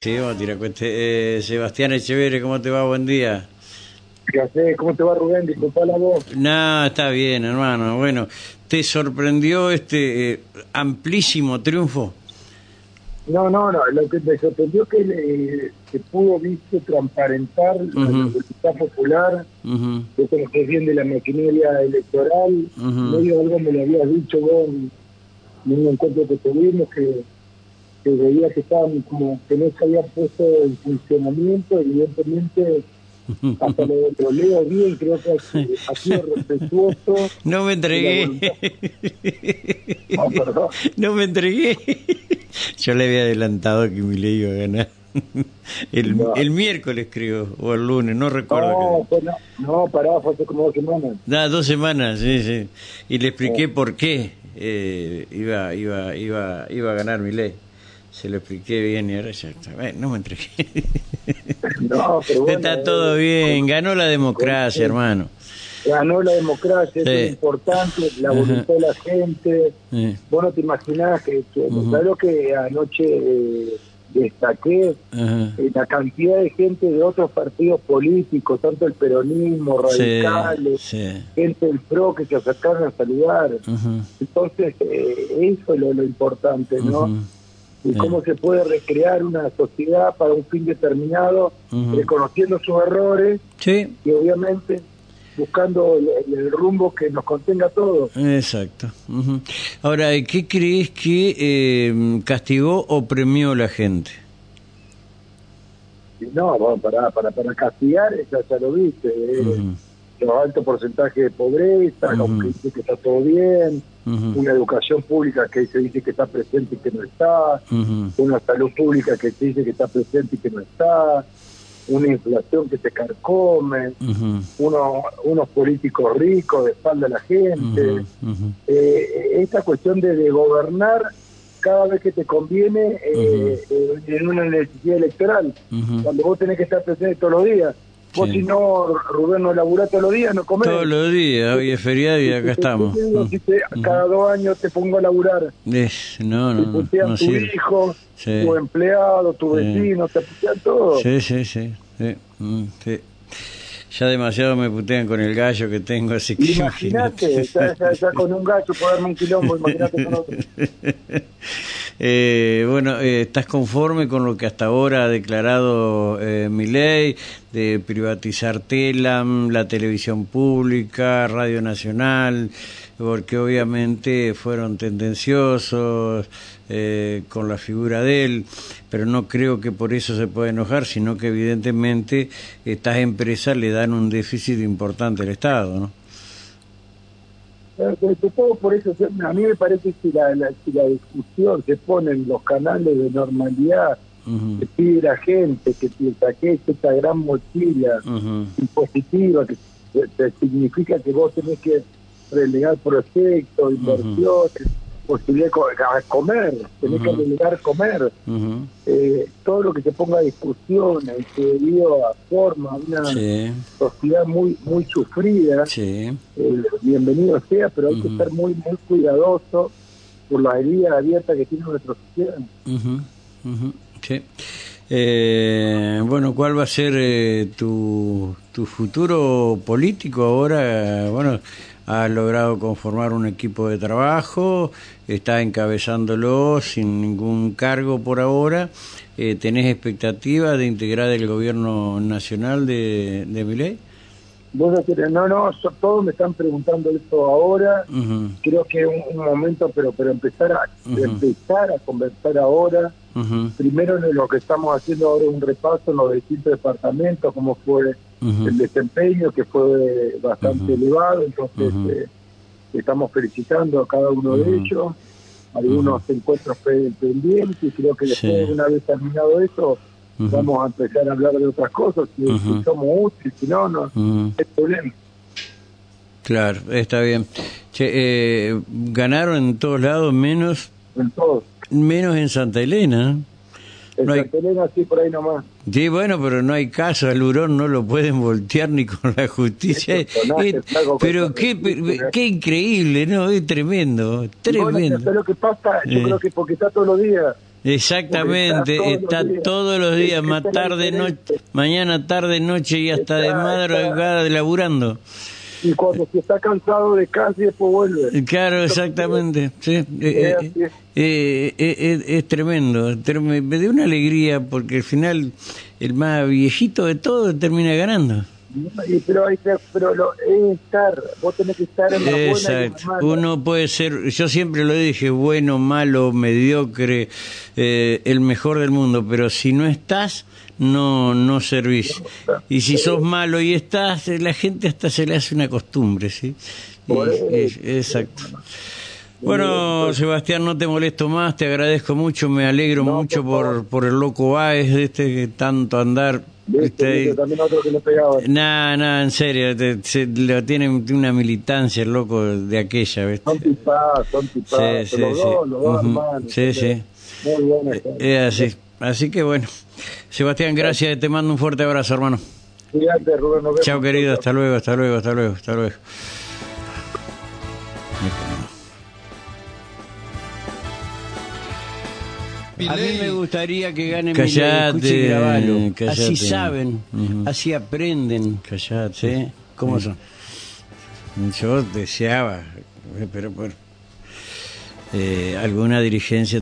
Sí, vamos a tirar. Eh, Sebastián Echeverre, ¿cómo te va? Buen día. ¿Qué haces? ¿Cómo te va, Rubén? Disculpa la voz. No, está bien, hermano. Bueno, ¿te sorprendió este eh, amplísimo triunfo? No, no, no. Lo que me sorprendió es que eh, se pudo, viste, transparentar la voluntad popular. Uh lo que es bien de la maquinaria electoral. Medio algo me lo habías dicho vos en un encuentro que tuvimos que que veía que estaban como que no se había puesto en funcionamiento, evidentemente hasta lo, lo leo bien, creo que ha sido respetuoso. No me entregué. No, no me entregué. Yo le había adelantado que mi ley iba a ganar. El, el miércoles creo, o el lunes, no recuerdo. No, pues no, no, pará, fue hace como dos semanas. Da, dos semanas, sí, sí. Y le expliqué por qué eh, iba, iba, iba, iba a ganar mi ley se lo expliqué bien y ahora ya está. no me entregué. No, pero bueno, está todo bien, ganó la democracia, hermano. Ganó la democracia, es importante, la voluntad de la gente. Vos no te imaginás que, claro que anoche eh, destaqué eh, la cantidad de gente de otros partidos políticos, tanto el peronismo, radicales, gente del PRO que se acercaron a saludar. Entonces, eh, eso es lo, lo importante, ¿no? Y cómo se puede recrear una sociedad para un fin determinado, reconociendo sus errores y obviamente buscando el, rumbo que nos contenga a todos. Exacto. Ahora, ¿qué crees que eh, castigó o premió la gente? No, bueno, para, para, para castigar, ya, ya lo viste, eh, altos porcentajes de pobreza, que dice que está todo bien, una educación pública que se dice que está presente y que no está, una salud pública que se dice que está presente y que no está, una inflación que se carcome, unos, unos políticos ricos de espalda a la gente. Eh, esta cuestión de, gobernar cada vez que te conviene eh, en una necesidad electoral, cuando vos tenés que estar presente todos los días. Vos si no, Rubén, no laburás todos los días, no comés. Todos los días, hoy es feriado y acá estamos. Si cada dos años te pongo a laburar. Es, no, no, no, no tu hijo, tu empleado, tu vecino, te putean todo. Sí, sí, sí. sí. Mm, sí. Ya demasiado me putean con el gallo que tengo, así que imagínate. Ya, ya, con un gallo puedo darme un quilombo, imagínate con otro. Eh, bueno, eh, ¿estás conforme con lo que hasta ahora ha declarado eh, ley de privatizar Telam, la televisión pública, Radio Nacional? Porque obviamente fueron tendenciosos eh, con la figura de él, pero no creo que por eso se pueda enojar, sino que evidentemente estas empresas le dan un déficit importante al Estado, ¿no? Todo por eso, a mí me parece que la, la, si la discusión se pone en los canales de normalidad, que pide la gente que piensa que es esta gran mochila impositiva que significa que vos tenés que relegar proyectos, inversiones, posibilidad de comer, tenés que delegar comer. eh, todo lo que se ponga a discusión, que dio a forma una sociedad muy muy sufrida, eh, bienvenido sea, pero hay que estar muy muy cuidadoso por las heridas abiertas que tiene nuestra sociedad. Sí. Eh, bueno, ¿cuál va a ser eh, tu, tu futuro político ahora? Bueno, has logrado conformar un equipo de trabajo, está encabezándolo sin ningún cargo por ahora. Eh, ¿Tenés expectativa de integrar el gobierno nacional de, de Miley? no, no, todos me están preguntando esto ahora. Creo que es un, momento, pero pero empezar a empezar a conversar ahora. Primero en lo que estamos haciendo ahora es un repaso en los distintos departamentos, cómo fue el desempeño, que fue bastante elevado. Entonces eh, estamos felicitando a cada uno de ellos. Algunos encuentros pendientes y creo que después, una vez terminado eso, vamos a empezar a hablar de otras cosas, si, somos útiles, si no, no es problema. Claro, está bien. Che, eh, ganaron en todos lados menos... En todos. Menos en Santa Elena. En Santa Elena sí, por ahí nomás. Sí, bueno, pero no hay caso, al hurón no lo pueden voltear ni con la justicia. pero qué, qué increíble, ¿no? Es tremendo, tremendo. Bueno, lo que pasa, yo creo que porque está todos los días Exactamente, está todos los días, más tarde, noche, mañana, tarde, noche y hasta de madrugada laburando. Y cuando se está cansado de casi después vuelve. Claro, exactamente. Sí. Eh, eh, eh, es tremendo. Me dio una alegría porque al final el más viejito de todo termina ganando. Pero, pero lo, es estar, vos tenés que estar en la Exacto. Buena Uno puede ser, yo siempre lo dije, bueno, malo, mediocre, eh, el mejor del mundo, pero si no estás, no no servís. Y si sos malo y estás, la gente hasta se le hace una costumbre, ¿sí? exacto. Bueno, Sebastián, no te molesto más, te agradezco mucho, me alegro mucho por, por el loco Baez, de este tanto andar ¿Viste? También otro que le pegaba. No, no, en serio, se, lo tiene una militancia el loco de aquella, ¿ves? Son tipados, son tipados, sí, sí, los, sí. Dos, los dos hermanos. Sí, sí. Muy bueno. Eh, es así. Así que bueno. Sebastián, gracias, te mando un fuerte abrazo, hermano. Cuídate, Rubén, nos vemos. Chao, querido, hasta luego, hasta luego, hasta luego, hasta luego. A mí me gustaría que gane Callate, callate. Así saben, así aprenden. Callate. ¿Sí? ¿Cómo son? Yo deseaba, pero por eh, alguna dirigencia